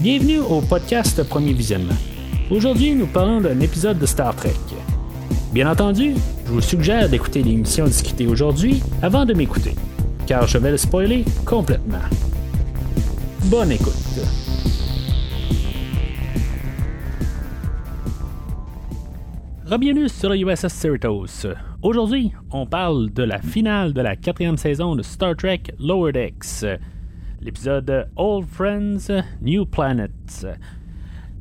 Bienvenue au podcast Premier Visionnement. Aujourd'hui, nous parlons d'un épisode de Star Trek. Bien entendu, je vous suggère d'écouter l'émission discutée aujourd'hui avant de m'écouter, car je vais le spoiler complètement. Bonne écoute. Bienvenue sur USS Cerritos. Aujourd'hui, on parle de la finale de la quatrième saison de Star Trek Lower Decks, l'épisode Old Friends, New Planets.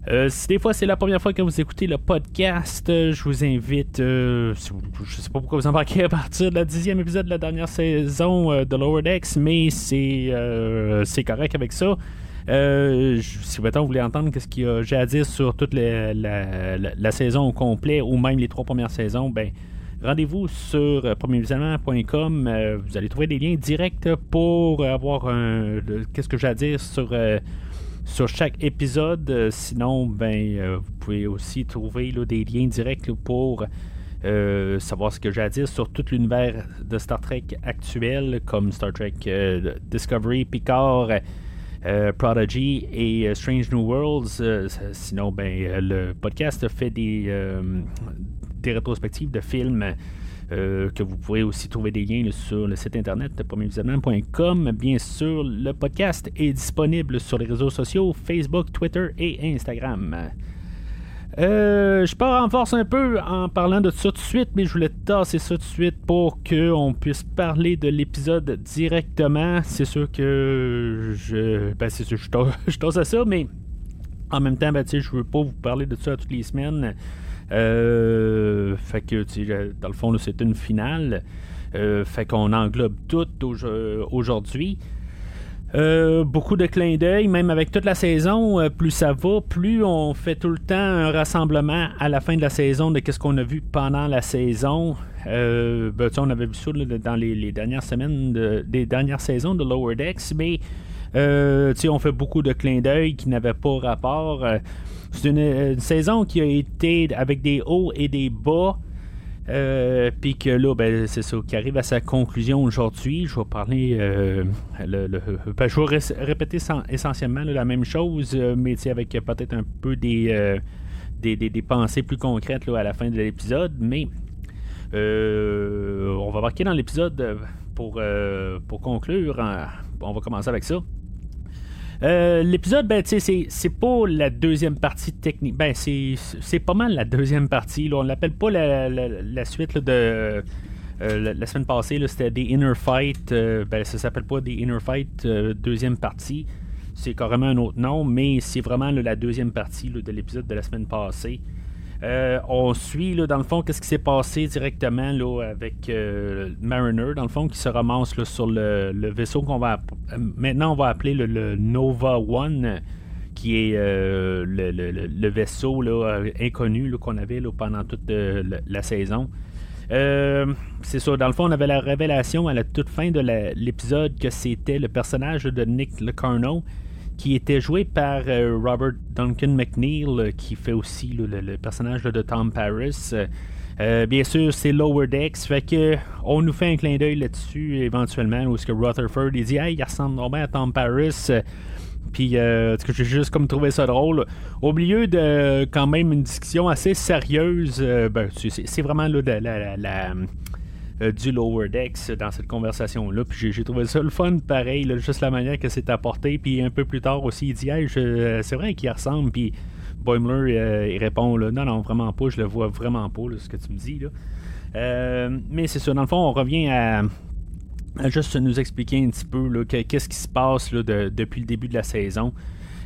Euh, si des fois c'est la première fois que vous écoutez le podcast, je vous invite, euh, je sais pas pourquoi vous embarquez à partir de la dixième épisode de la dernière saison euh, de Lower Decks, mais c'est c'est correct avec ça. si vous voulez entendre ce que j'ai à dire sur toute la, la, saison au complet ou même les trois premières saisons, ben rendez-vous sur premiervisionnement.com. vous allez trouver des liens directs pour avoir un, qu'est-ce que j'ai à dire sur sur chaque épisode. Euh, sinon, ben, euh, vous pouvez aussi trouver des liens directs pour euh, savoir ce que j'ai à dire sur tout l'univers de Star Trek actuel, comme Star Trek Discovery, Picard. Prodigy et Strange New Worlds. sinon, ben, le podcast fait des, des rétrospectives de films euh, que vous pourrez aussi trouver des liens sur le site internet premiervisionnement.com. Bien sûr, le podcast est disponible sur les réseaux sociaux Facebook, Twitter et Instagram. Euh, je pars en force un peu en parlant de ça tout de suite, mais je voulais tasser ça tout de suite pour qu'on puisse parler de l'épisode directement. C'est sûr que je. Ben, c'est sûr, je tasse à ça, mais en même temps, ben, je veux pas vous parler de ça toutes les semaines. Euh, fait que, dans le fond, c'est une finale. Euh, fait qu'on englobe tout aujourd'hui. Euh, beaucoup de clins d'œil, même avec toute la saison, plus ça va, plus on fait tout le temps un rassemblement à la fin de la saison de ce qu'on a vu pendant la saison. Ben, on avait vu ça dans les, dernières semaines des dernières saisons de Lower Decks, mais on fait beaucoup de clins d'œil qui n'avaient pas rapport. C'est une, saison qui a été avec des hauts et des bas. Euh, puis que là, ben, c'est ça qui arrive à sa conclusion aujourd'hui. Je vais parler. Euh, le, ben, je vais répéter essentiellement la même chose, euh, mais avec peut-être un peu des, des, pensées plus concrètes à la fin de l'épisode. Mais on va marquer dans l'épisode pour, pour conclure. on va commencer avec ça. Euh, l'épisode, ben, c'est pas la deuxième partie technique. Ben, c'est pas mal la deuxième partie. Là. On l'appelle pas la, suite de. Euh, la, semaine passée, c'était des Inner Fight. Euh, ben, ça s'appelle pas des Inner Fight deuxième partie. C'est carrément un autre nom, mais c'est vraiment la deuxième partie de l'épisode de la semaine passée. Euh, on suit, là, dans le fond, qu'est-ce qui s'est passé directement là, avec euh, Mariner, dans le fond, qui se ramasse sur le, vaisseau qu'on va. Euh, maintenant, va appeler le, Nova One, qui est le, vaisseau là, inconnu qu'on avait là, pendant toute la, saison. c'est ça, dans le fond, on avait la révélation à la toute fin de l'épisode que c'était le personnage de Nick Locarno qui était joué par euh, Robert Duncan McNeil, euh, qui fait aussi le, personnage de Tom Paris. Euh, bien sûr, c'est Lower Decks, fait que on nous fait un clin d'œil là-dessus éventuellement, où ce que Rutherford il dit Hey, il ressemble bien à Tom Paris. Puis, que j'ai juste comme trouvé ça drôle. Au milieu de quand même une discussion assez sérieuse, ben, c'est vraiment là, la euh, du Lower Decks dans cette conversation-là. Puis j'ai trouvé ça le fun, pareil, juste la manière que c'est apporté. Puis un peu plus tard aussi, il dit hey, c'est vrai qu'il ressemble. Puis Boimler, euh, il répond là, non, non, vraiment pas, je le vois vraiment pas, ce que tu me dis. Là. Euh, mais c'est ça, dans le fond, on revient à, juste nous expliquer un petit peu qu'est-ce qui se passe depuis le début de la saison.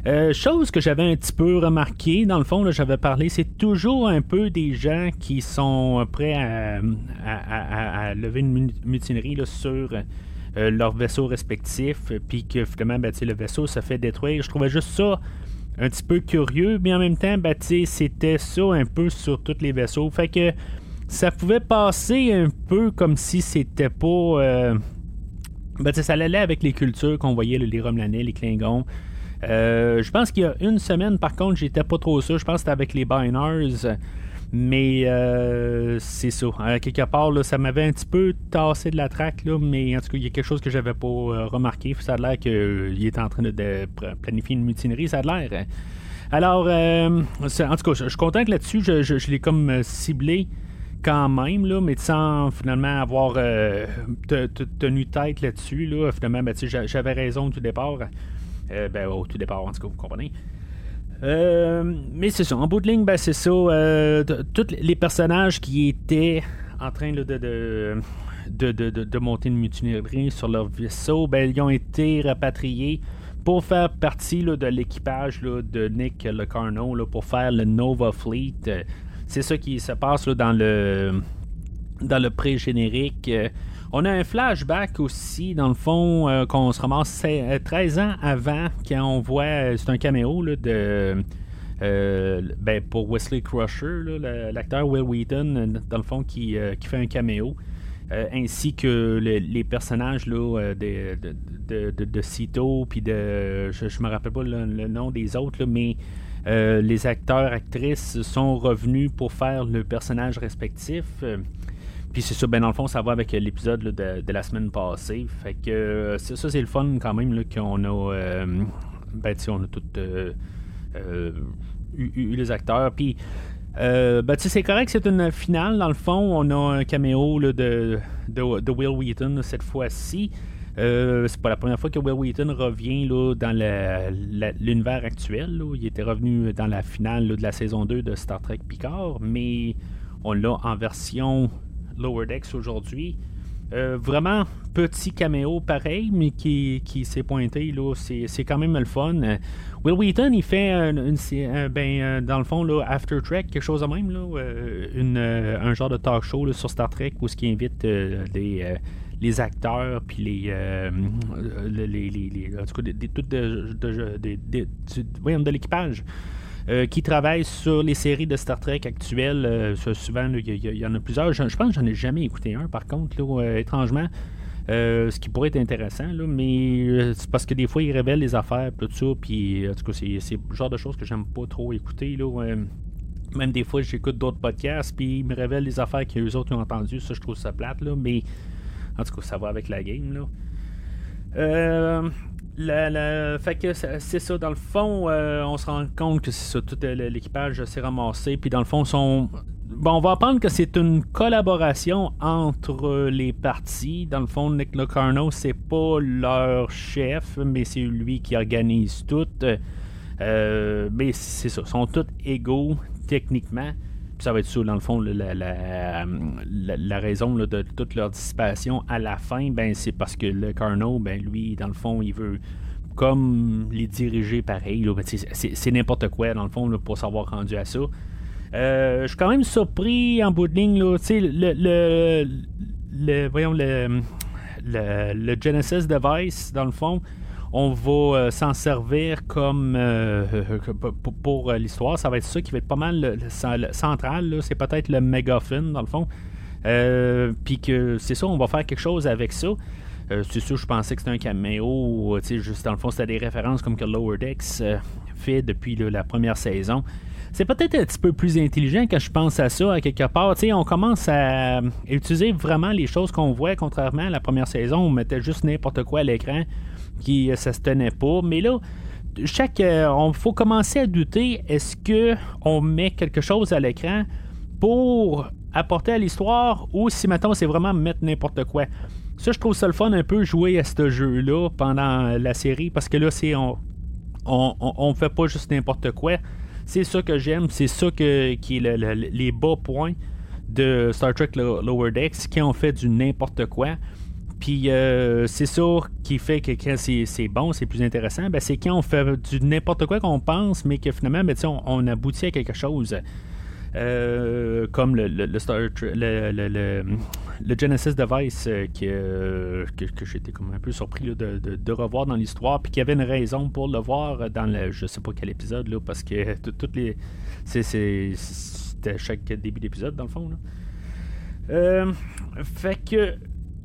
Euh, chose que j'avais un petit peu remarqué, dans le fond, j'avais parlé, c'est toujours un peu des gens qui sont prêts à, lever une mutinerie sur euh, leur vaisseau respectif, puis que finalement, ben, le vaisseau se fait détruire. Je trouvais juste ça un petit peu curieux, mais en même temps, ben, c'était ça un peu sur tous les vaisseaux. Fait que ça pouvait passer un peu comme si c'était pas. Euh, ben, ça allait avec les cultures qu'on voyait, les Romelanais, les Klingons. Euh, je pense qu'il y a une semaine, par contre, j'étais pas trop sûr. Je pense que c'était avec les Binars. Mais euh, c'est ça. quelque part, ça m'avait un petit peu tassé de la traque, là, mais en tout cas, il y a quelque chose que j'avais pas remarqué. Ça a l'air qu'il est en train de, planifier une mutinerie, ça a l'air. Hein. Alors, en tout cas, je suis content que là-dessus, je, l'ai comme ciblé quand même, là, mais sans finalement avoir tenu tête là-dessus. Là, finalement, ben, j'avais raison tout départ. Ben, au tout départ, en tout cas, vous comprenez. Euh, mais c'est ça. En bout de ligne, ben, c'est ça. Euh, tous les personnages qui étaient en train de, de, de, monter une mutinerie sur leur vaisseau, ben, ils ont été rapatriés pour faire partie de l'équipage de Nick Le pour faire le Nova Fleet. C'est ça qui se passe dans le dans le pré-générique. On a un flashback aussi, dans le fond, euh, qu'on se ramasse 13 euh, ans avant, quand on voit, euh, c'est un caméo de... ben, pour Wesley Crusher, l'acteur Will Wheaton, dans le fond, qui, fait un caméo. ainsi que les personnages là, de, de, de, Cito, puis de. Je, ne me rappelle pas le, nom des autres, mais les acteurs, actrices sont revenus pour faire le personnage respectif. Puis c'est ça, ben dans le fond, ça va avec l'épisode de, la semaine passée. Fait que euh, ça, c'est le fun quand même qu'on a. Euh, ben, on a tout euh, eu, les acteurs. Puis. ben, c'est correct, c'est une finale. Dans le fond, on a un caméo de, de, Will Wheaton cette fois-ci. c'est pas la première fois que Will Wheaton revient là, dans l'univers actuel. Il était revenu dans la finale de la saison 2 de Star Trek Picard, mais on l'a en version Lower Decks aujourd'hui. Euh, vraiment petit caméo pareil, mais qui, s'est pointé. Là, c'est, quand même le fun. Euh, Will Wheaton, il fait ben, euh, dans le fond, là, After Trek, quelque chose de même, là, un genre de talk show sur Star Trek où ce qui invite les, acteurs puis les, les, les, en tout cas, des, de l'équipage. Euh, qui travaille sur les séries de Star Trek actuelles. Euh, souvent, il y, en a plusieurs. Je, pense que j'en ai jamais écouté un, par contre, euh, étrangement. ce qui pourrait être intéressant, mais c'est parce que des fois, ils révèlent les affaires, tout ça, puis en tout cas, c'est, le genre de choses que j'aime pas trop écouter. Là, même des fois, j'écoute d'autres podcasts, puis ils me révèlent les affaires qu'eux autres ont entendues. Ça, je trouve ça plate, là, mais en tout cas, ça va avec la game. Là. Euh, fait que c'est ça, dans le fond, euh, on se rend compte que c'est ça, tout euh, l'équipage s'est ramassé, puis dans le fond. Bon, on va apprendre que c'est une collaboration entre les parties. Dans le fond, Nick Locarno, c'est pas leur chef, mais c'est lui qui organise tout. Euh, mais c'est ça, sont tous égaux techniquement ça va être ça, dans le fond, la, raison de toute leur dissipation à la fin, ben, c'est parce que le Carnot, ben, lui, dans le fond, il veut comme les diriger pareil. Ben, c'est n'importe quoi, dans le fond, pour s'avoir rendu à ça. Euh, je suis quand même surpris en bout de ligne. Le, le, le, voyons, le, Genesis Device, dans le fond, on va euh, s'en servir comme euh, pour, euh, l'histoire. Ça va être ça qui va être pas mal central. C'est peut-être le mégaphone, dans le fond. Puis que c'est ça, on va faire quelque chose avec ça. c'est sûr, je pensais que c'était un caméo. Juste dans le fond, c'était des références comme que Lower Decks fait depuis la première saison c'est peut-être un petit peu plus intelligent quand je pense à ça, à quelque part. on commence à utiliser vraiment les choses qu'on voit, contrairement à la première saison, on mettait juste n'importe quoi à l'écran qui euh, ça se tenait pas. Mais là, chaque, euh, on faut commencer à douter est-ce que on met quelque chose à l'écran pour apporter à l'histoire ou si maintenant c'est vraiment mettre n'importe quoi. Ça, je trouve ça le fun un peu jouer à ce jeu-là pendant la série parce que là, c'est on, on, on, fait pas juste n'importe quoi. C'est ça que j'aime, c'est ça que, qui est les bas points de Star Trek Lower Decks qui ont fait du n'importe quoi. Puis euh, c'est ça qui fait que quand c'est bon, c'est plus intéressant, ben, c'est quand on fait du n'importe quoi qu'on pense, mais que finalement, ben, on, on, aboutit à quelque chose. Euh, comme le, le, le, Genesis Device euh, que, que, j'étais comme un peu surpris de, de, revoir dans l'histoire, puis qu'il y avait une raison pour le voir dans le je sais pas quel épisode, là, parce que toutes les. C'était chaque début d'épisode, dans le fond. fait que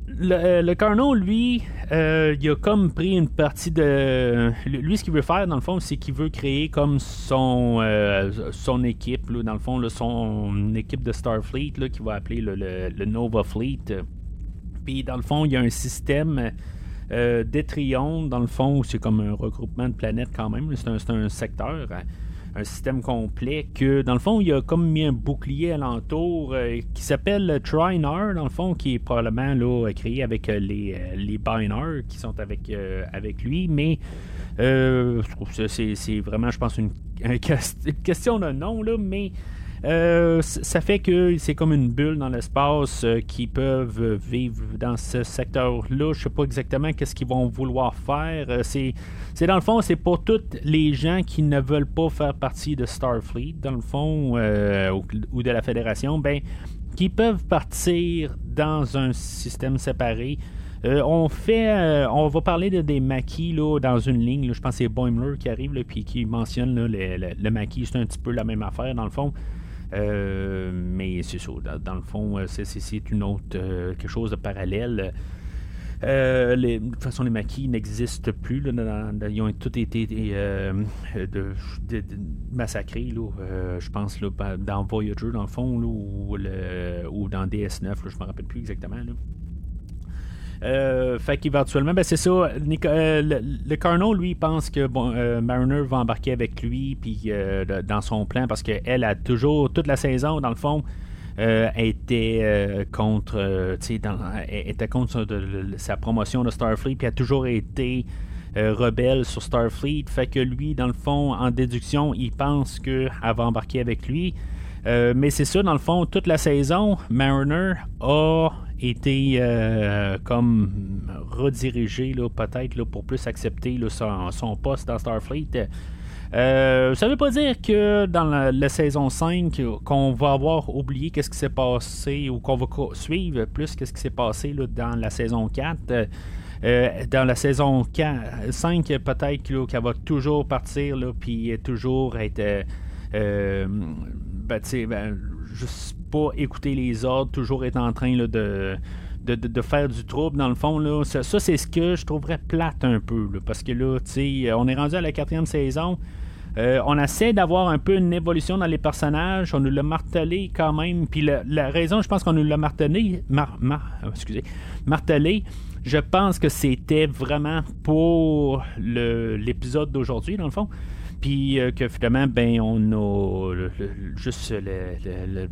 le, le Carnot, lui, il a comme pris une partie de. Lui, ce qu'il veut faire, dans le fond, c'est qu'il veut créer comme son, son équipe, dans le fond, son équipe de Starfleet, là, qu'il va appeler le, Nova Fleet. Puis, dans le fond, il y a un système euh, dans le fond, c'est comme un regroupement de planètes quand même. C'est un, secteur, un système complet que, dans le fond, il a comme mis un bouclier alentour euh, qui s'appelle Trinar, dans le fond, qui est probablement là, créé avec euh, les, les Binar qui sont avec, avec lui. Mais je trouve que c'est vraiment, je pense, une, une question de nom, là, mais euh, ça fait que c'est comme une bulle dans l'espace euh, qui peuvent vivre dans ce secteur-là. Je sais pas exactement qu'est-ce qu'ils vont vouloir faire. Euh, c'est, dans le fond, c'est pour tous les gens qui ne veulent pas faire partie de Starfleet, dans le fond, ou, de la Fédération, ben, qui peuvent partir dans un système séparé. on fait, on va parler de des maquis là, dans une ligne. je pense que c'est Boimler qui arrive puis qui mentionne le, maquis. C'est un petit peu la même affaire dans le fond. Euh, mais c'est ça. Dans, le fond, euh, c'est une autre euh, quelque chose de parallèle. de toute façon, les maquis n'existent plus. ils ont tous été massacrés, je pense, là, dans Voyager, dans le fond, ou, ou, dans DS9, je ne me rappelle plus exactement. Euh, fait qu'éventuellement, ben c'est ça. Euh, le, le, lui, pense que bon, euh, Mariner va embarquer avec lui puis dans son plan parce qu'elle a toujours, toute la saison, dans le fond, était contre, dans, était contre sa promotion de Starfleet puis a toujours été rebelle sur Starfleet. Fait que lui, dans le fond, en déduction, il pense qu'elle va embarquer avec lui. mais c'est ça, dans le fond, toute la saison, Mariner a été euh, comme redirigé peut-être pour plus accepter son, poste dans Starfleet. Euh, ça veut pas dire que dans la, saison 5, qu'on va avoir oublié qu'est-ce qui s'est passé ou qu'on va suivre plus qu'est-ce qui s'est passé dans la saison 4. Euh, dans la saison 4, 5, peut-être qu'elle va toujours partir puis toujours être. Ben, ben, juste pas écouter les ordres, toujours être en train de, faire du trouble, dans le fond, là, ça, c'est ce que je trouverais plate un peu. parce que là, on est rendu à la quatrième saison. Euh, on essaie d'avoir un peu une évolution dans les personnages. On nous l'a martelé quand même. Puis la, raison, je pense qu'on nous l'a martelé, euh, excusez, martelé, je pense que c'était vraiment pour l'épisode d'aujourd'hui, dans le fond. Puis euh, que finalement, ben, on a juste le, le,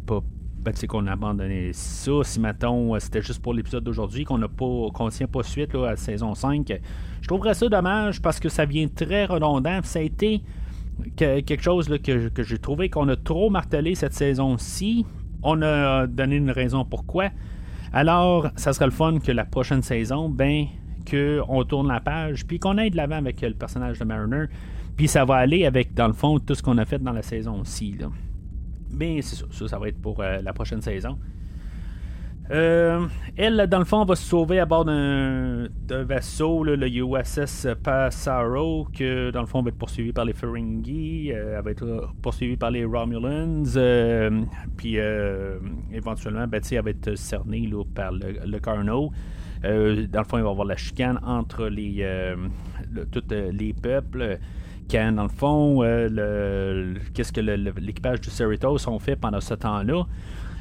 ben, qu'on a abandonné ça. Si, mettons, c'était juste pour l'épisode d'aujourd'hui, qu'on n'a pas, qu'on tient pas suite là, à la saison 5, je trouverais ça dommage parce que ça vient très redondant. Ça a été quelque chose que, j'ai trouvé qu'on a trop martelé cette saison-ci. On a donné une raison pourquoi. Alors, ça serait le fun que la prochaine saison, ben, qu'on tourne la page, puis qu'on aille de l'avant avec le personnage de Mariner, puis ça va aller avec, dans le fond, tout ce qu'on a fait dans la saison-ci. Mais c'est ça, ça, va être pour euh, la prochaine saison. Euh, elle, dans le fond, va se sauver à bord d'un vaisseau, le USS Passaro, que dans le fond va être poursuivi par les Ferengi, euh, elle va être poursuivie par les Romulans, puis éventuellement, ben, elle va être cernée par le, le Carno. dans le fond, il va y avoir la chicane entre les, tous les peuples dans le fond, euh, qu'est-ce que l'équipage du Cerritos ont fait pendant ce temps-là?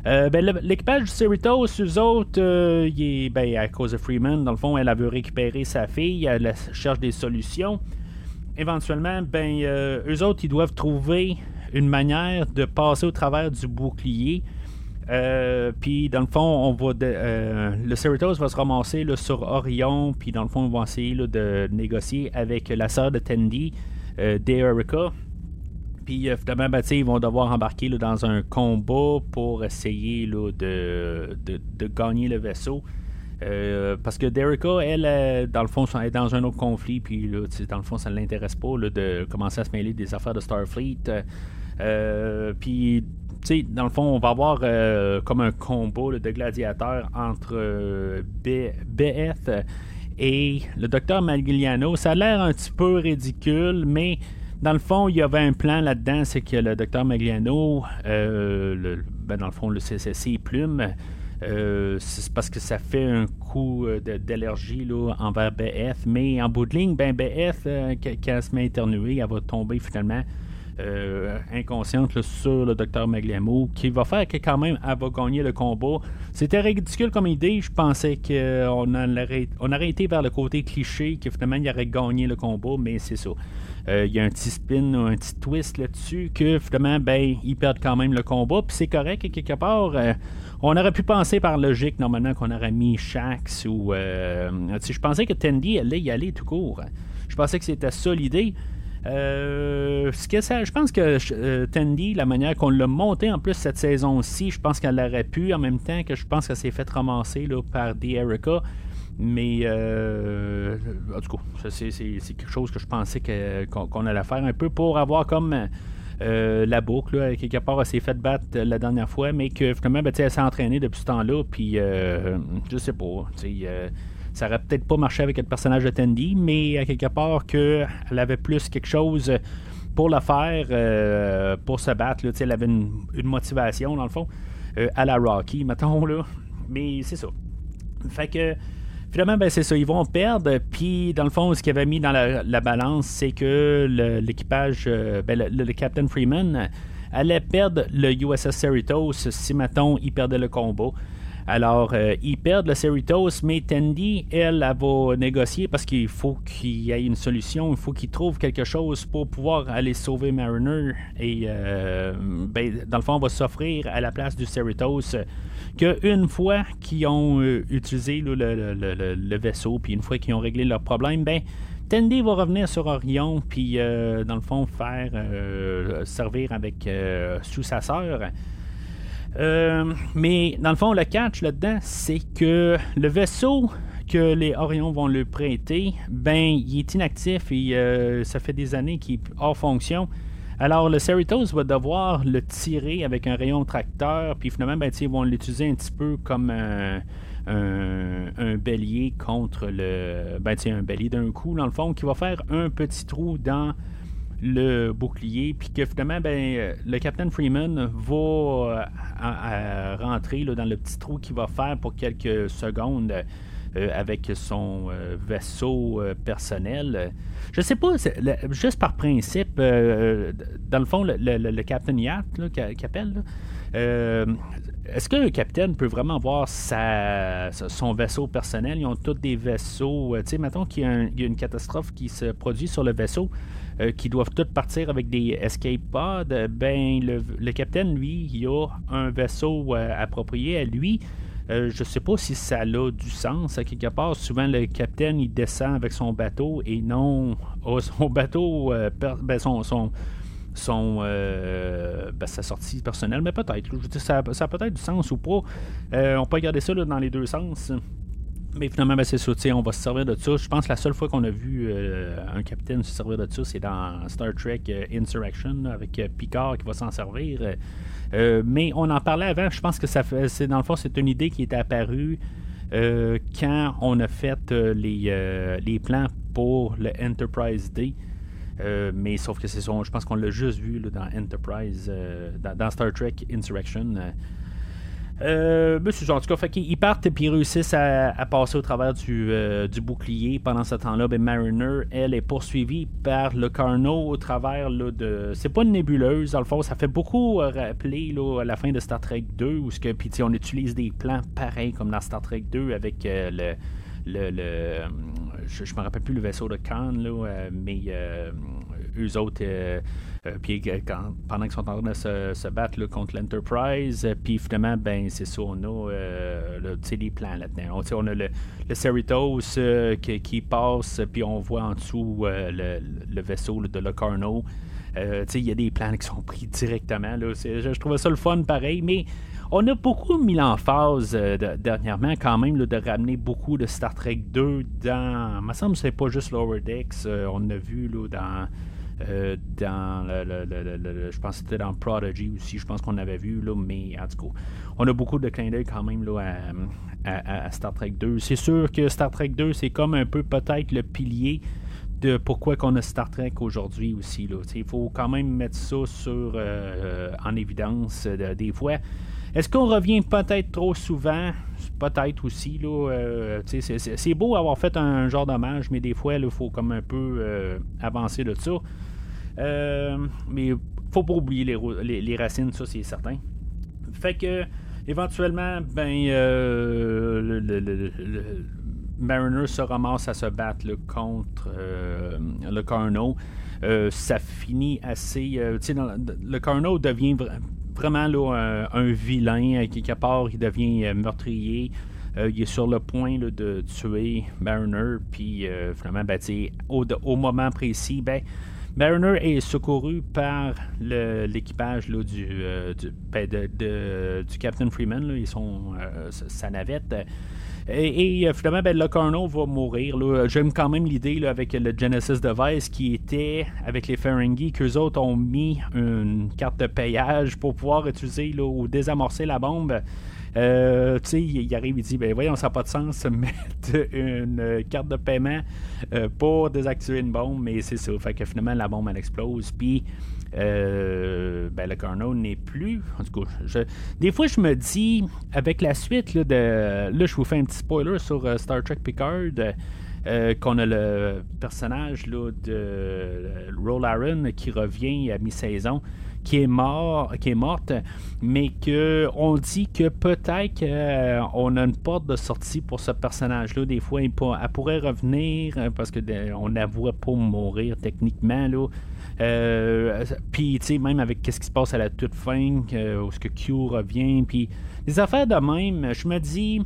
Euh, ben, l'équipage du Cerritos, eux autres, euh, est, ben, à cause de Freeman, dans le fond, elle a veut récupérer sa fille, elle cherche des solutions. Éventuellement, ben, eux autres, ils doivent trouver une manière de passer au travers du bouclier. puis dans le fond, on va le Cerritos va se ramasser sur Orion, puis dans le fond, on va essayer de négocier avec la sœur de Tandy, euh, d'Erica. Puis euh, finalement, ils vont devoir embarquer dans un combat pour essayer de, de, gagner le vaisseau. Euh, parce que Derica, elle, dans le fond, est dans un autre conflit, puis dans le fond, ça ne l'intéresse pas de commencer à se mêler des affaires de Starfleet. puis, dans le fond, on va avoir comme un combat de gladiateurs entre BF et le docteur Magliano. Ça a l'air un petit peu ridicule, mais dans le fond, il y avait un plan là-dedans, c'est que le docteur Magliano, euh, ben dans le fond, le CCC Plume, c'est parce que ça fait un coup d'allergie envers BF, mais en bout de ligne, ben BF, quand elle se met à éternuer, elle va tomber finalement euh, inconsciente sur le docteur Magliamo, qui va faire que quand même elle va gagner le combat. C'était ridicule comme idée. Je pensais qu'on aurait, on aurait été vers le côté cliché, que finalement il aurait gagné le combat, mais c'est ça. Euh, il y a un petit spin, un petit twist là-dessus, que finalement, ben, ils perdent quand même le combat. Puis c'est correct, quelque part. Euh, on aurait pu penser par logique, normalement, qu'on aurait mis Shax ou. je pensais que Tandy allait y aller tout court. Je pensais que c'était ça l'idée. Euh, ce que ça, je pense que euh, Tandy, la manière qu'on l'a monté en plus cette saison-ci, je pense qu'elle aurait pu, en même temps que je pense qu'elle s'est fait ramasser là, par The Erica. Mais euh, en tout cas, c'est, quelque chose que je pensais qu'on, allait faire un peu pour avoir comme la boucle. Là, quelque part, elle s'est fait battre la dernière fois, mais que finalement, ben, elle s'est entraînée depuis ce temps-là. Puis, je sais pas. Ça aurait peut-être pas marché avec le personnage de Tandy, mais à quelque part qu'elle avait plus quelque chose pour le faire, euh, pour se battre. Elle avait une, motivation, dans le fond, euh, à la Rocky, mettons. Là. Mais c'est ça. Fait que finalement, ben, c'est ça, ils vont perdre. Puis, dans le fond, ce qu'ils avait mis dans la, balance, c'est que l'équipage, euh, ben, le, Captain Freeman allait perdre le USS Cerritos si, mettons, il perdait le combat. Alors, euh, ils perdent le Cerritos, mais Tandy, elle, elle, va négocier parce qu'il faut qu'il y ait une solution, il faut qu'il trouve quelque chose pour pouvoir aller sauver Mariner. Et, euh, ben, dans le fond, on va s'offrir à la place du Cerritos qu'une fois qu'ils ont euh, utilisé le, vaisseau, puis une fois qu'ils ont réglé leur problème, ben, Tandy va revenir sur Orion, puis dans le fond, faire servir avec sous sa sœur. Euh, mais dans le fond, le catch là-dedans, c'est que le vaisseau que les Orions vont le prêter, ben, il est inactif et euh, ça fait des années qu'il est hors fonction. Alors, le Cerritos va devoir le tirer avec un rayon tracteur, puis finalement, ben, ils vont l'utiliser un petit peu comme un, bélier contre le. Ben, un bélier d'un coup, dans le fond, qui va faire un petit trou dans le bouclier, puis que finalement, ben, euh, le Captain Freeman va euh, rentrer dans le petit trou qu'il va faire pour quelques secondes euh, avec son vaisseau personnel. Je sais pas, juste par principe, dans le fond, le, Captain Yacht qui appelle, est-ce que le capitaine peut vraiment avoir sa, son vaisseau personnel? Ils ont tous des vaisseaux. tu sais, mettons qu'il y, a une catastrophe qui se produit sur le vaisseau. Euh, qui doivent tous partir avec des escape pods, ben le, capitaine, lui, il a un vaisseau euh, approprié à lui. Euh, je sais pas si ça a du sens. Quelque part, souvent le capitaine il descend avec son bateau et non son bateau, ben, son, son, son ben, sa sortie personnelle, mais peut-être. Ça, ça, a peut-être du sens ou pas. on peut regarder ça dans les deux sens. Mais finalement, ben, c'est ça, on va se servir de ça. Je pense que la seule fois qu'on a vu euh, un capitaine se servir de ça, c'est dans Star Trek euh, Insurrection avec euh, Picard qui va s'en servir. mais on en parlait avant, je pense que ça fait, c'est dans le fond, c'est une idée qui est apparue quand on a fait les, plans pour le Enterprise D. mais sauf que c'est ça, je pense qu'on l'a juste vu dans Enterprise, dans, Star Trek Insurrection. Ben, en tout cas, fait qu'ils partent et ils réussissent à, passer au travers euh, du, bouclier. Pendant ce temps-là, ben, Mariner, elle, est poursuivie par le Carnot au travers de. C'est pas une nébuleuse, dans le fond, ça fait beaucoup euh, rappeler là, à la fin de Star Trek 2, où que, pis, on utilise des plans pareils comme dans Star Trek 2 avec euh, le. Le, je, je me rappelle plus le vaisseau de Khan, là, mais eux autres, euh, euh, puis pendant qu'ils sont en train de se, battre contre l'Enterprise, euh, puis finalement, ben c'est ça, on a des plans là-dedans. On, a le, le Cerritos qui, passe, puis on voit en dessous le, vaisseau de Locarno. Il y a des plans qui sont pris directement. Là. Je, trouvais ça le fun pareil, mais on a beaucoup mis l'emphase dernièrement quand même de ramener beaucoup de Star Trek 2 dans. Il me semble que c'est pas juste Lower Decks. on a vu là, dans euh, dans le, je pense que c'était dans Prodigy aussi, je pense qu'on avait vu, là, mais en tout cas, on a beaucoup de clins d'œil quand même là, à, Star Trek 2. C'est sûr que Star Trek 2, c'est comme un peu peut-être le pilier de pourquoi qu'on a Star Trek aujourd'hui aussi. Il faut quand même mettre ça sur, euh, en évidence des fois. Est-ce qu'on revient peut-être trop souvent? Peut-être aussi. Là, c'est, beau avoir fait un genre d'hommage, mais des fois, il faut comme un peu avancer de ça. mais faut pas oublier les, racines, ça c'est certain. Fait que éventuellement, ben le, Mariner se ramasse à se battre contre euh, le Carno. Euh, ça finit assez. Euh, le Carno devient vraiment là, un, vilain. Quelque part, il devient meurtrier. il est sur le point de tuer Mariner. Puis finalement, ben, au, au, moment précis, ben, Mariner est secouru par l'équipage du, du, ben, du, Captain Freeman. Là, ils sont, sa navette. Et, euh, finalement, ben, Locarno va mourir. J'aime quand même l'idée avec le Genesis Device qui était avec les Ferengi, qu'eux autres ont mis une carte de payage pour pouvoir utiliser ou désamorcer la bombe. Euh, tu sais, il arrive, il dit ben voyons, ça n'a pas de sens mettre une carte de paiement euh, pour désactiver une bombe, mais c'est ça. Fait que finalement, la bombe elle explose. Puis euh, ben, le Carnot n'est plus. En tout cas, des fois, je me dis, avec la suite, là, de, là je vous fais un petit spoiler sur euh, Star Trek Picard. Qu'on a le personnage là, de Roll Aaron qui revient à mi-saison, qui est mort, qui est morte, mais que on dit que peut-être qu'on a une porte de sortie pour ce personnage-là. Des fois, elle, pourrait revenir parce que on pas mourir techniquement là. Euh, puis, tu sais, même avec qu'est-ce qui se passe à la toute fin, où ce que Q revient, puis les affaires de même, je me dis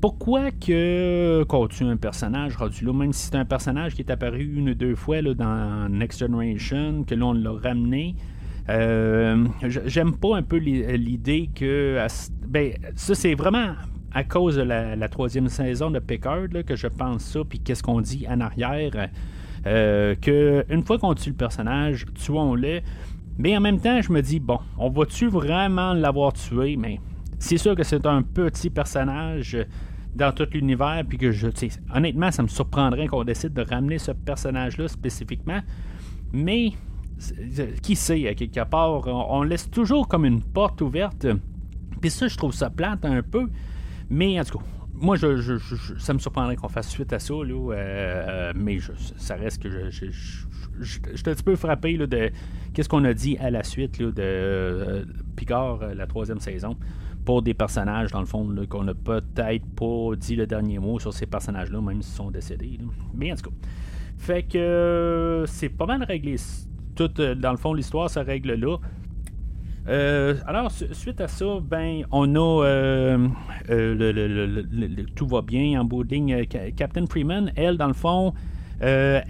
pourquoi que qu'on tue un personnage rendu là, même si c'est un personnage qui est apparu une ou deux fois là, dans Next Generation, que l'on l'a ramené. Euh, j'aime pas un peu l'idée que. Ben, ça, c'est vraiment à cause de la, troisième saison de Picard que je pense ça, puis qu'est-ce qu'on dit en arrière. Euh, que une fois qu'on tue le personnage, tuons-le. Mais en même temps, je me dis, bon, on va-tu vraiment l'avoir tué? Mais c'est sûr que c'est un petit personnage dans tout l'univers, puis que je, honnêtement, ça me surprendrait qu'on décide de ramener ce personnage-là spécifiquement. Mais, qui sait, à quelque part, on, laisse toujours comme une porte ouverte. Puis ça, je trouve ça plate un peu. Mais en tout cas, moi, ça me surprendrait qu'on fasse suite à ça, là, euh, mais ça reste que je, suis un petit peu frappé de qu'est-ce qu'on a dit à la suite de euh, Picard, euh, la troisième saison, pour des personnages, dans le fond, qu'on n'a peut-être pas dit le dernier mot sur ces personnages-là, même s'ils sont décédés. Mais en tout cas, fait que c'est pas mal réglé. Tout, dans le fond, l'histoire se règle là. Euh, alors, suite à ça, ben, on a euh, euh, tout va bien en bout de ligne. Captain Freeman, elle, dans le fond,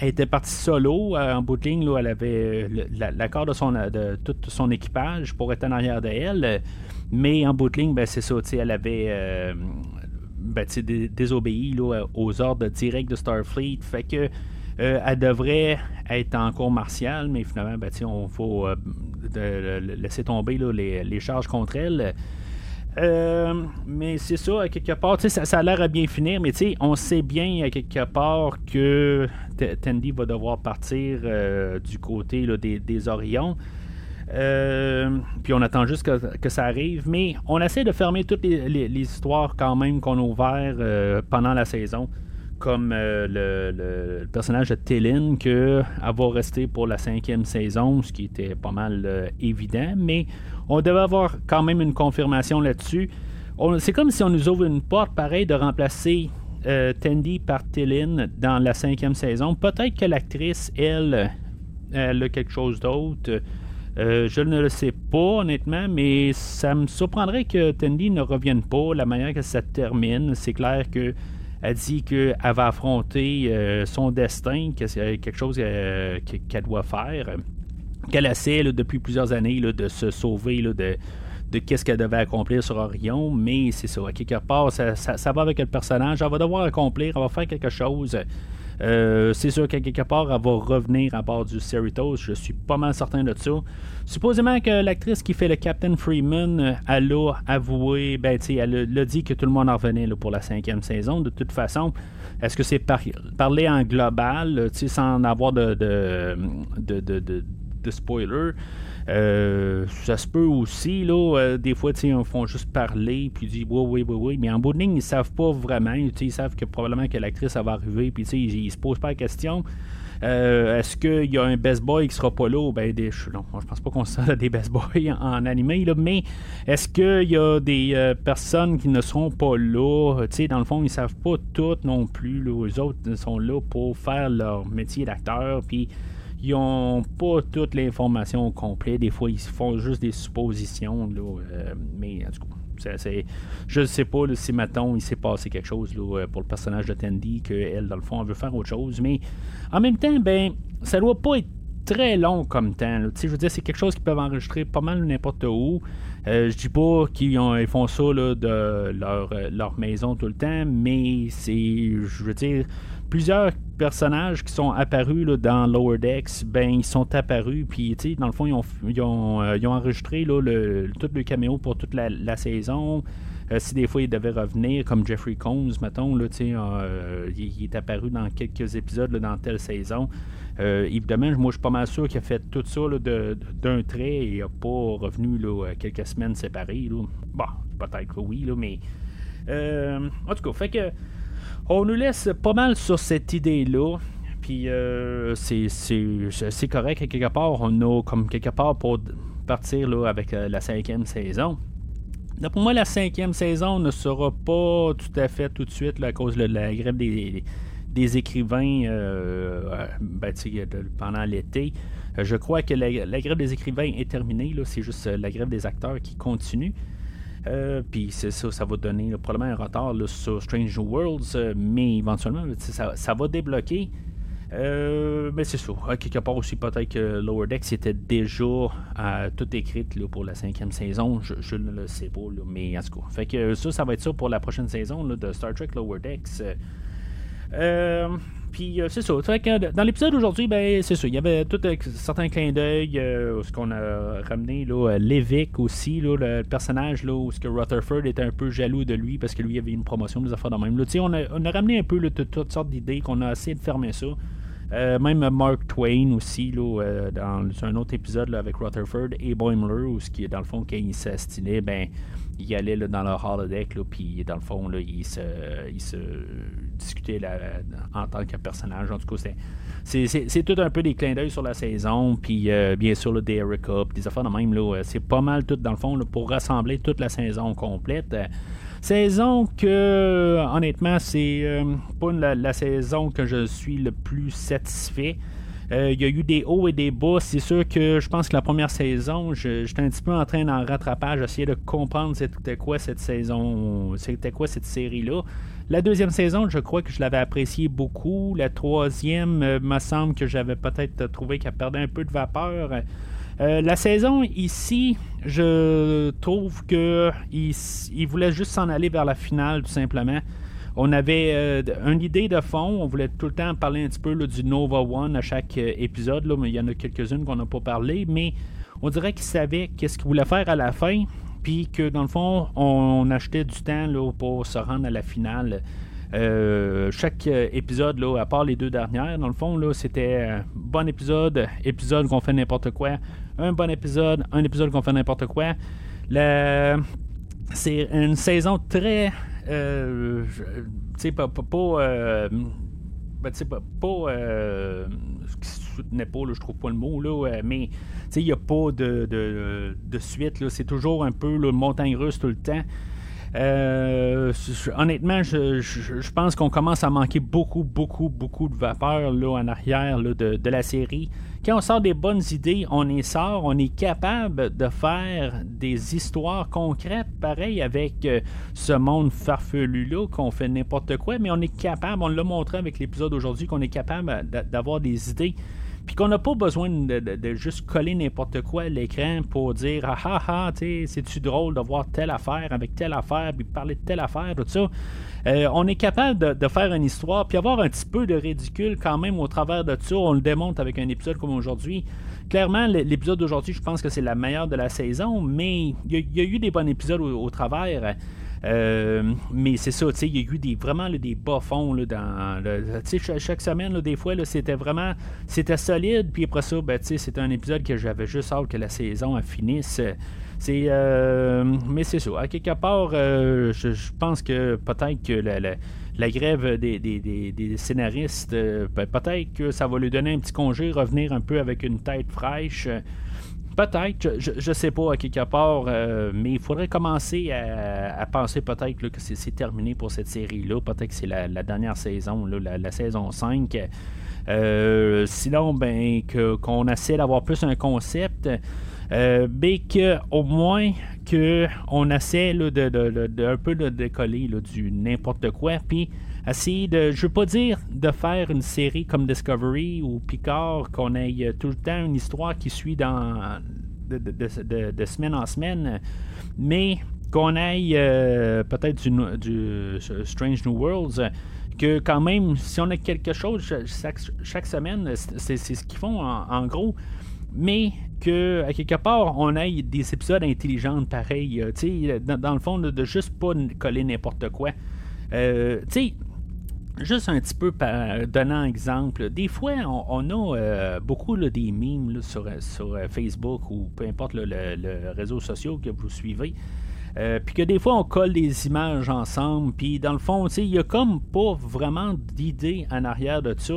était partie solo en bout de ligne. Là, elle avait l'accord de, son, de tout son équipage pour être en arrière d'elle. Mais en bout de ligne, ben, c'est ça, elle avait ben, désobéi aux ordres directs de Starfleet. Fait que euh, elle devrait être en cours martial, mais finalement, ben, on faut euh, laisser tomber les, charges contre elle. Euh, mais c'est ça, à quelque part, ça, a l'air à bien finir, mais on sait bien à quelque part que Tandy va devoir partir du côté des, Orions. puis on attend juste que, ça arrive, mais on essaie de fermer toutes les, les histoires quand même qu'on a ouvertes pendant la saison comme euh, le, personnage de Télin, qu'elle va rester pour la cinquième saison, ce qui était pas mal euh, évident, mais on devait avoir quand même une confirmation là-dessus. C'est comme si on nous ouvre une porte, pareil, de remplacer euh, Tandy par Télin dans la cinquième saison. Peut-être que l'actrice, elle, elle a quelque chose d'autre. je ne le sais pas, honnêtement, mais ça me surprendrait que Tandy ne revienne pas. La manière que ça termine, c'est clair que elle dit qu'elle va affronter euh, son destin, que c'est quelque chose euh, qu'elle doit faire. Qu'elle essaie depuis plusieurs années de se sauver de, qu'est-ce qu'elle devait accomplir sur Orion, mais c'est ça, quelque part, ça, ça, va avec le personnage, elle va devoir accomplir, elle va faire quelque chose. Euh, c'est sûr qu'à quelque part, elle va revenir à bord du Cerritos. Je suis pas mal certain de ça. Supposément que l'actrice qui fait le Captain Freeman, euh, elle a avoué, ben, elle a dit que tout le monde en revenait pour la cinquième saison. De toute façon, est-ce que c'est parler en global, sans avoir de, de, de spoilers. Euh, ça se peut aussi, là, euh, des fois, ils font juste parler, puis ils disent oui, oui, oui, oui, mais en bout de ligne, ils savent pas vraiment. Ils savent que probablement que l'actrice va arriver, puis ils, ils se posent pas la question. Euh, est-ce qu'il y a un best boy qui sera pas là? Ben, des, non, je pense pas qu'on sent des best boys en, animé, là, mais est-ce qu'il y a des personnes qui ne seront pas là? dans le fond, ils savent pas toutes non plus. Les autres sont là pour faire leur métier d'acteur, puis ils n'ont pas toute l'information complète. Des fois, ils font juste des suppositions. Euh, mais en tout cas, je ne sais pas si maintenant il s'est passé quelque chose là, pour le personnage de Tandy, qu'elle, dans le fond, elle veut faire autre chose. Mais en même temps, ben, ça doit pas être très long comme temps. Je veux dire, c'est quelque chose qu'ils peuvent enregistrer pas mal n'importe où. Euh, je dis pas qu'ils font ça de leur, leur, maison tout le temps, mais c'est, je veux dire, plusieurs personnages qui sont apparus dans Lower Decks, ben ils sont apparus, puis dans le fond, ils ont, ils ont, euh, enregistré là, le, tout le caméo pour toute la, saison. Euh, si des fois il devait revenir, comme Jeffrey Combs, mettons, là, euh, il, est apparu dans quelques épisodes dans telle saison. évidemment, moi je suis pas mal sûr qu'il a fait tout ça d'un trait et n'a pas revenu là, quelques semaines séparées. Bon, peut-être que oui, là, mais. en tout cas, fait que on nous laisse pas mal sur cette idée-là. Puis euh, c'est correct quelque part. On a comme quelque part pour partir là, avec euh, la cinquième saison. Pour moi, la cinquième saison ne sera pas tout à fait tout de suite à cause de la grève des, des écrivains euh, ben, pendant l'été. Je crois que la, grève des écrivains est terminée. C'est juste la grève des acteurs qui continue. Euh, puis ça, ça va donner probablement un retard sur Strange New Worlds, euh, mais éventuellement, ça, va débloquer. Euh, mais c'est ça. quelque part aussi, peut-être que Lower Decks était déjà tout écrit pour la cinquième saison. Je, ne le sais pas, mais en tout cas. Fait que ça, ça va être ça pour la prochaine saison de Star Trek Lower Decks. Euh, puis euh, c'est ça. dans l'épisode d'aujourd'hui, ben, c'est ça. Il y avait tout euh, certains clins d'œil. ce qu'on a ramené, là, aussi, le personnage là, où ce que Rutherford était un peu jaloux de lui parce que lui avait une promotion, des affaires de même. Là, on, a, on a ramené un peu toutes sortes d'idées, qu'on a essayé de fermer ça. même Mark Twain aussi, là, dans un autre épisode avec Rutherford et Boimler, où ce qui est dans le fond, quand il s'astinait, ben il allait dans leur holodeck, puis dans le fond, là, il, se, il se discutait en tant que personnage. En tout cas, c'est, tout un peu des clins d'œil sur la saison, puis euh, bien sûr, des Eric Up, des affaires de même. C'est pas mal tout, dans le fond, pour rassembler toute la saison complète. saison que, honnêtement, c'est euh, pas la, saison que je suis le plus satisfait. Euh, il y a eu des hauts et des bas. C'est sûr que je pense que la première saison, j'étais un petit peu en train d'en rattrapage, d'essayer de comprendre c'était quoi cette saison, c'était quoi cette série-là. La deuxième saison, je crois que je l'avais apprécié beaucoup. La troisième, euh, me semble que j'avais peut-être trouvé qu'elle perdait un peu de vapeur. Euh, la saison ici, je trouve que il voulait juste s'en aller vers la finale, tout simplement. On avait euh, une idée de fond. On voulait tout le temps parler un petit peu du Nova One à chaque euh, épisode. Mais il y en a quelques-unes qu'on n'a pas parlé. Mais on dirait qu'il savait qu'est-ce qu'il voulait faire à la fin. Puis que dans le fond, on, achetait du temps là, pour se rendre à la finale. Euh, chaque épisode, là, à part les deux dernières, dans le fond, là, c'était bon épisode, épisode qu'on fait n'importe quoi, un bon épisode, un épisode qu'on fait n'importe quoi. C'est une saison très euh, tu sais, pas. pas, euh, ben, pas, pas euh, soutenait pas, là, je trouve pas le mot, là, mais il n'y a pas de, de, de suite, c'est toujours un peu le montagne russe tout le temps. Euh, honnêtement, je, pense qu'on commence à manquer beaucoup, beaucoup, beaucoup de vapeur là, en arrière là, de, de, la série. Quand on sort des bonnes idées, on sort, on est capable de faire des histoires concrètes, pareil avec euh, ce monde farfelu-là, qu'on fait n'importe quoi, mais on est capable, on l'a montré avec l'épisode d'aujourd'hui, qu'on est capable d'avoir des idées puis qu'on n'a pas besoin de, juste coller n'importe quoi à l'écran pour dire ah ah ah, c'est-tu drôle de voir telle affaire avec telle affaire, puis parler de telle affaire, tout ça. Euh, on est capable de, faire une histoire, puis avoir un petit peu de ridicule quand même au travers de ça. On le démontre avec un épisode comme aujourd'hui. Clairement, l'épisode d'aujourd'hui, je pense que c'est la meilleure de la saison, mais il y, a eu des bons épisodes au, travers. Mais c'est ça, il y a eu des, vraiment des bas-fonds dans. Chaque, chaque semaine, des fois, c'était vraiment. C'était solide, puis après ça, ben, c'était un épisode que j'avais juste hâte que la saison finisse. C'est, mais c'est ça. À quelque part, je, pense que peut-être que la, grève des, scénaristes, ben, peut-être que ça va lui donner un petit congé, revenir un peu avec une tête fraîche. Peut-être, je, ne sais pas à quelque part, euh, mais il faudrait commencer à, penser peut-être que c'est, terminé pour cette série-là. peut-être que c'est la, dernière saison, la, saison 5. Euh, sinon, ben, qu'on essaie d'avoir plus un concept, euh, mais qu'au moins qu'on essaie de, de, un peu de décoller du n'importe quoi, puis essayer de, je veux pas dire de faire une série comme Discovery ou Picard, qu'on ait tout le temps une histoire qui suit dans, de, semaine en semaine, mais qu'on aille euh, peut-être du, Strange New Worlds, que quand même, si on a quelque chose chaque, semaine, c'est ce qu'ils font en, gros, mais que à quelque part, on ait des épisodes intelligents pareils, euh, dans, dans, le fond, de, de juste pas coller n'importe quoi. Euh, tu sais, Juste un petit peu par, donnant exemple, des fois on, a euh, beaucoup des memes sur, euh, Facebook ou peu importe le, réseau social que vous suivez. Euh, puis que des fois on colle des images ensemble, puis dans le fond, il y a comme pas vraiment d'idée en arrière de ça.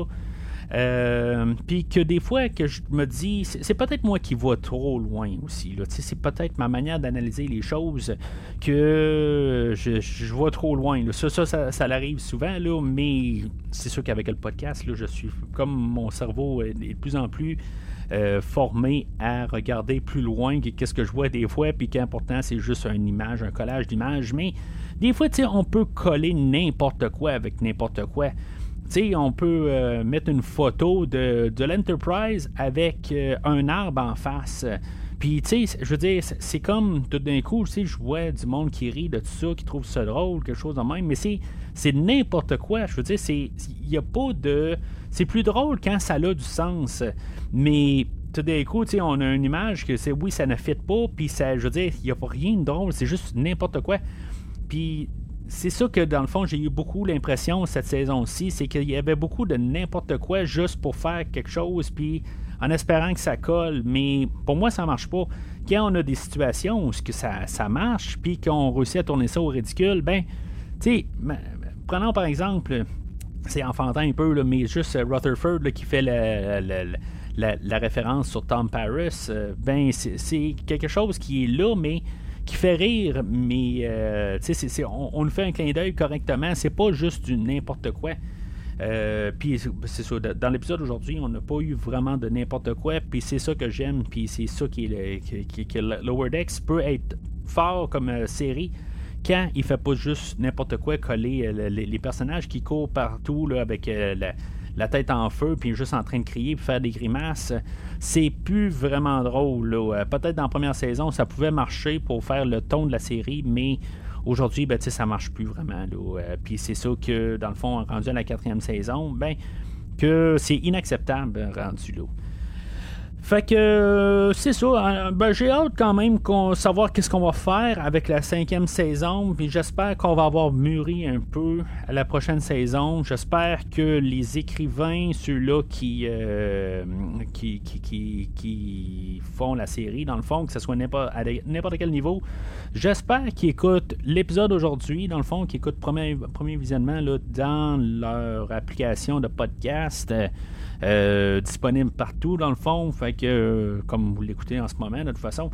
Euh, puis que des fois que je me dis, c'est peut-être moi qui vois trop loin aussi. C'est peut-être ma manière d'analyser les choses que je, vois trop loin. Ça, ça, ça, l'arrive souvent, là, mais c'est sûr qu'avec le podcast, là, je suis comme mon cerveau est de plus en plus euh, formé à regarder plus loin que qu'est-ce que je vois des fois, puis qu'important c'est juste une image, un collage d'images. Mais des fois, on peut coller n'importe quoi avec n'importe quoi sais, on peut euh, mettre une photo de, de l'Enterprise avec euh, un arbre en face. Puis, tu sais, je veux dire, c'est comme tout d'un coup, je vois du monde qui rit de tout ça, qui trouve ça drôle, quelque chose de même, mais c'est, n'importe quoi. Je veux dire, il n'y a pas de. C'est plus drôle quand ça a du sens, mais tout d'un coup, tu sais, on a une image que c'est oui, ça ne fit pas, puis ça, je veux dire, il n'y a pas rien de drôle, c'est juste n'importe quoi. Puis c'est ça que dans le fond j'ai eu beaucoup l'impression cette saison-ci, c'est qu'il y avait beaucoup de n'importe quoi juste pour faire quelque chose, puis en espérant que ça colle. Mais pour moi, ça marche pas. Quand on a des situations où ça, ça marche, puis qu'on réussit à tourner ça au ridicule, ben, tu sais, prenons par exemple, c'est enfantin un peu, mais juste Rutherford qui fait la, référence sur Tom Paris, euh, ben, c'est quelque chose qui est là, mais qui fait rire, mais euh, on, on, fait un clin d'œil correctement. C'est pas juste du n'importe quoi. Euh, puis c'est ça, dans l'épisode aujourd'hui, on n'a pas eu vraiment de n'importe quoi, puis c'est ça que j'aime, puis c'est ça qui est le, Lower Decks peut être fort comme euh, série quand il fait pas juste n'importe quoi coller les, personnages qui courent partout là, avec la, la tête en feu, puis juste en train de crier, puis faire des grimaces. C'est plus vraiment drôle. Euh, peut-être dans la première saison, ça pouvait marcher pour faire le ton de la série, mais aujourd'hui, ben, ça marche plus vraiment. Euh, puis c'est ça que, dans le fond, rendu à la quatrième saison, ben, que c'est inacceptable rendu là. Fait que euh, c'est ça. Hein, ben, j'ai hâte quand même qu'on savoir qu'est-ce qu'on va faire avec la cinquième saison. Puis j'espère qu'on va avoir mûri un peu à la prochaine saison. J'espère que les écrivains, ceux-là qui, euh, qui, qui, qui, font la série, dans le fond, que ce soit à n'importe quel niveau, j'espère qu'ils écoutent l'épisode aujourd'hui, dans le fond, qu'ils écoutent premier, premier visionnement là, dans leur application de podcast. Euh, disponible partout dans le fond, fait que euh, comme vous l'écoutez en ce moment de toute façon.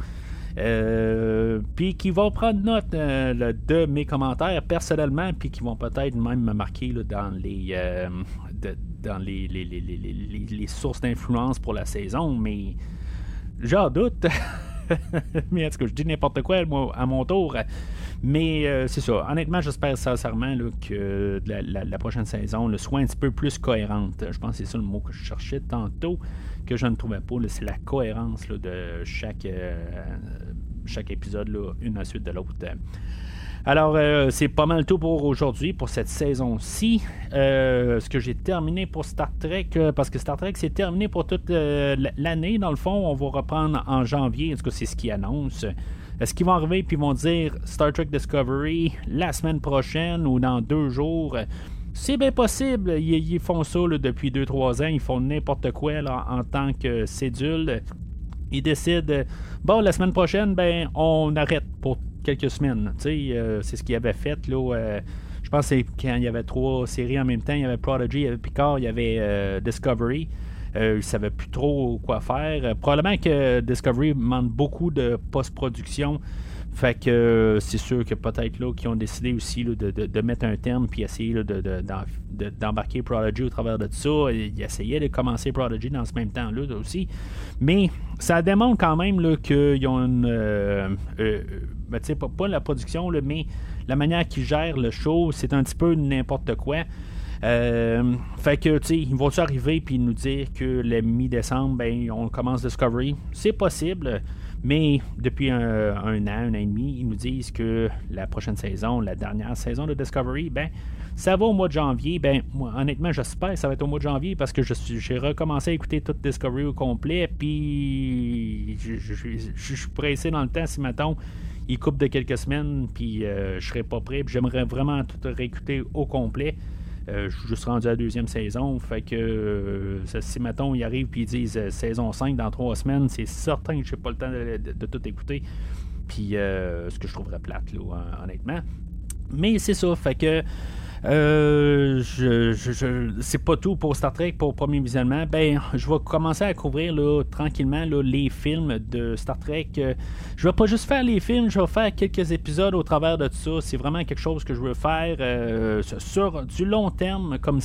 Euh, puis qui vont prendre note de mes commentaires personnellement, puis qui vont peut-être même me marquer dans les dans les, les, sources d'influence pour la saison, mais j'en doute. mais est-ce que je dis n'importe quoi à mon tour. Mais euh, c'est ça. Honnêtement, j'espère sincèrement que la, prochaine saison le soit un petit peu plus cohérente. Je pense que c'est ça le mot que je cherchais tantôt, que je ne trouvais pas. C'est la cohérence de chaque, euh, chaque épisode, là, une à suite de l'autre. Alors, euh, c'est pas mal tout pour aujourd'hui, pour cette saison-ci. ce que j'ai terminé pour Star Trek, parce que Star Trek, c'est terminé pour toute l'année. Dans le fond, on va reprendre en janvier. En tout cas, c'est ce qui annonce. Est-ce qu'ils vont arriver puis vont dire Star Trek Discovery la semaine prochaine ou dans deux jours? C'est bien possible. Ils, font ça depuis 2-3 ans. Ils font n'importe quoi en tant que cédule. Ils décident, bon, la semaine prochaine, ben, on arrête pour quelques semaines. Euh, c'est ce qu'ils avaient fait. Là, euh, je pense que quand il y avait trois séries en même temps. Il y avait Prodigy, il y avait Picard, il y avait euh, Discovery. Ils ne savaient plus trop quoi faire. probablement que Discovery demande beaucoup de post-production fait que euh, c'est sûr que peut-être là ont décidé aussi de, mettre un terme puis essayer d'embarquer Prodigy au travers de tout ça. Ils essayaient de commencer Prodigy dans ce même temps-là aussi. Mais ça démontre quand même qu'ils ont une. Euh, euh, ben, pas, pas, la production, mais la manière qu'ils gèrent le show, c'est un petit peu n'importe quoi. Fait que, tu sais, ils vont arriver puis nous dire que le mi-décembre, ben, on commence Discovery? C'est possible. Mais depuis un, an, un an et demi, ils nous disent que la prochaine saison, la dernière saison de Discovery, ben, ça va au mois de janvier. Ben, moi, honnêtement, j'espère que ça va être au mois de janvier parce que j'ai recommencé à écouter toute Discovery au complet. Puis, je, suis pressé dans le temps si, mettons, il coupe de quelques semaines, puis euh, je serai pas prêt. J'aimerais vraiment tout réécouter au complet. Euh, je suis juste rendu à la deuxième saison. Fait que euh, si mettons ils arrivent et ils disent euh, saison 5 dans trois semaines, c'est certain que j'ai pas le temps de, tout écouter. Puis ce que je trouverais plate, là, honnêtement. Mais c'est ça, fait que euh, je, c'est pas tout pour Star Trek pour premier visionnement. Ben, je vais commencer à couvrir là, tranquillement là, les films de Star Trek. Euh, je vais pas juste faire les films, je vais faire quelques épisodes au travers de tout ça. C'est vraiment quelque chose que je veux faire euh, sur du long terme comme,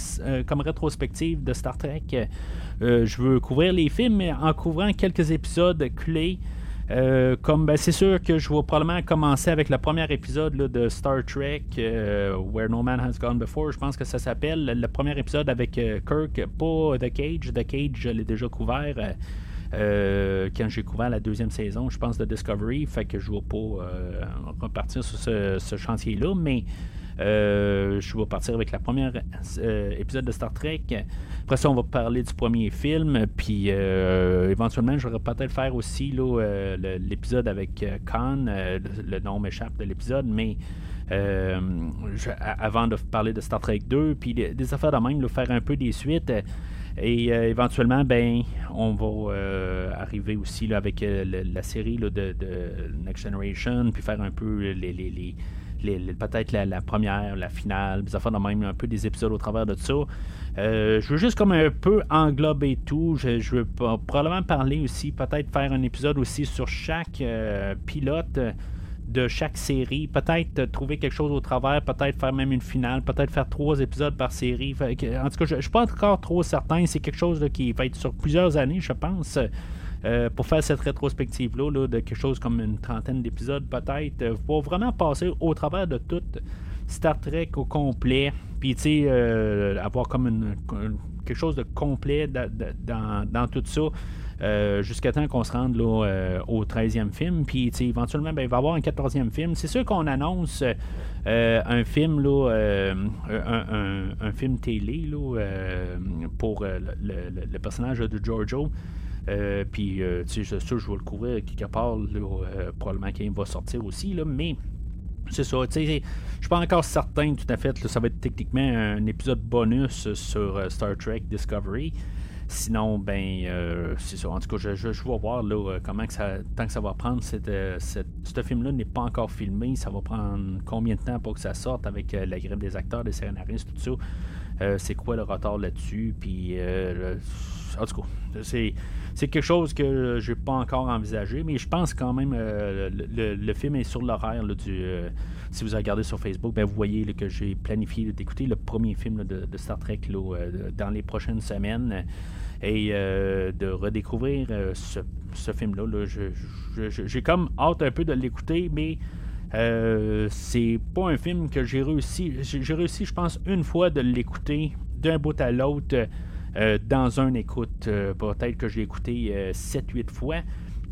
comme rétrospective de Star Trek. je veux couvrir les films, en couvrant quelques épisodes clés. Euh, comme ben, c'est sûr que je vais probablement commencer avec le premier épisode de Star Trek euh, Where No Man Has Gone Before. Je pense que ça s'appelle le premier épisode avec euh, Kirk, pas The Cage. The Cage, je l'ai déjà couvert. quand j'ai couvert la deuxième saison, je pense, de Discovery. Fait que je ne vais pas repartir sur ce chantier-là. Mais euh, je vais partir avec la première euh, épisode de Star Trek. Après ça, on va parler du premier film. Puis euh, éventuellement, je vais peut-être faire aussi l'épisode avec Khan. le nom m'échappe de l'épisode, mais avant de parler de Star Trek 2, puis des, affaires de même, faire un peu des suites. Et éventuellement, ben, on va arriver aussi avec la série de, Next Generation, puis faire un peu les, peut-être la, première, la finale, des affaires de même, un peu des épisodes au travers de ça. Euh, je veux juste comme un peu englober tout. Je, veux probablement parler aussi, peut-être faire un épisode aussi sur chaque euh, pilote de chaque série. Peut-être trouver quelque chose au travers, peut-être faire même une finale, peut-être faire trois épisodes par série. En tout cas, je ne suis pas encore trop certain. C'est quelque chose qui va être sur plusieurs années, je pense. Euh, pour faire cette rétrospective-là, de quelque chose comme une trentaine d'épisodes peut-être, euh, pour vraiment passer au travers de tout Star Trek au complet, puis tu sais, euh, avoir comme une, quelque chose de complet dans, tout ça. jusqu'à temps qu'on se rende au 13e film. Puis éventuellement, ben, il va y avoir un 14e film. C'est sûr qu'on annonce un film, là, un, film télé là, pour le, personnage de Giorgio. Euh, puis, euh, tu sais, sûr, je vais le couvrir quelque part, euh, probablement qu'il va sortir aussi, là, mais c'est ça, tu sais, je suis pas encore certain tout à fait, ça va être techniquement un épisode bonus sur Star Trek Discovery. Sinon, ben, c'est ça. En tout cas, je, je, vais voir là, comment que ça, tant que ça va prendre. ce film-là n'est pas encore filmé. Ça va prendre combien de temps pour que ça sorte avec la grève des acteurs, des scénaristes, tout ça. c'est quoi le retard là-dessus? Puis, en tout cas, c'est c'est quelque chose que j'ai pas encore envisagé, mais je pense quand même euh, le, film est sur l'horaire du. Euh, si vous regardez sur Facebook, ben, vous voyez que j'ai planifié d'écouter le premier film de, Star Trek euh, dans les prochaines semaines et de redécouvrir ce, film-là. j'ai comme hâte un peu de l'écouter, mais c'est pas un film que j'ai réussi. J'ai réussi, je pense, une fois de l'écouter d'un bout à l'autre euh, dans un écoute. Euh, peut-être que je l'ai écouté 7-8 euh, fois,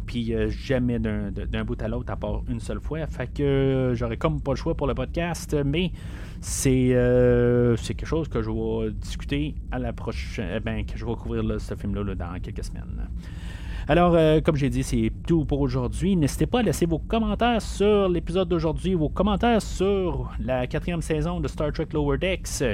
puis jamais d'un bout à l'autre à part une seule fois. Fait que j'aurais comme pas le choix pour le podcast, mais c'est quelque chose que je vais discuter à la prochaine. Ben, que je vais couvrir ce film-là dans quelques semaines. Alors, euh, comme j'ai dit, c'est tout pour aujourd'hui. N'hésitez pas à laisser vos commentaires sur l'épisode d'aujourd'hui, vos commentaires sur la quatrième saison de Star Trek Lower Decks.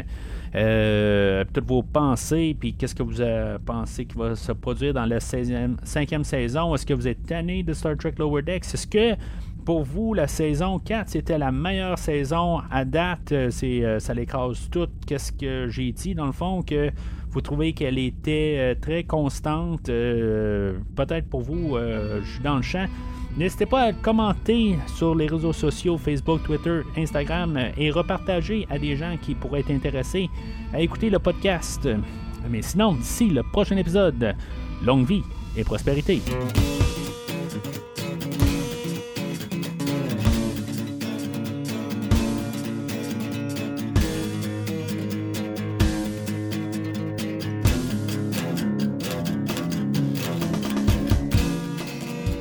Euh, toutes vos pensées, puis qu'est-ce que vous pensé qui va se produire dans la 16e, cinquième saison. Est-ce que vous êtes tanné de Star Trek Lower Decks? Est-ce que pour vous, la saison 4, c'était la meilleure saison à date? C'est, euh, ça l'écrase tout. Qu'est-ce que j'ai dit, dans le fond, que vous trouvez qu'elle était euh, très constante. Euh, peut-être pour vous, euh, je suis dans le champ. N'hésitez pas à commenter sur les réseaux sociaux Facebook, Twitter, Instagram et repartager à des gens qui pourraient être intéressés à écouter le podcast. Mais sinon, d'ici le prochain épisode, longue vie et prospérité.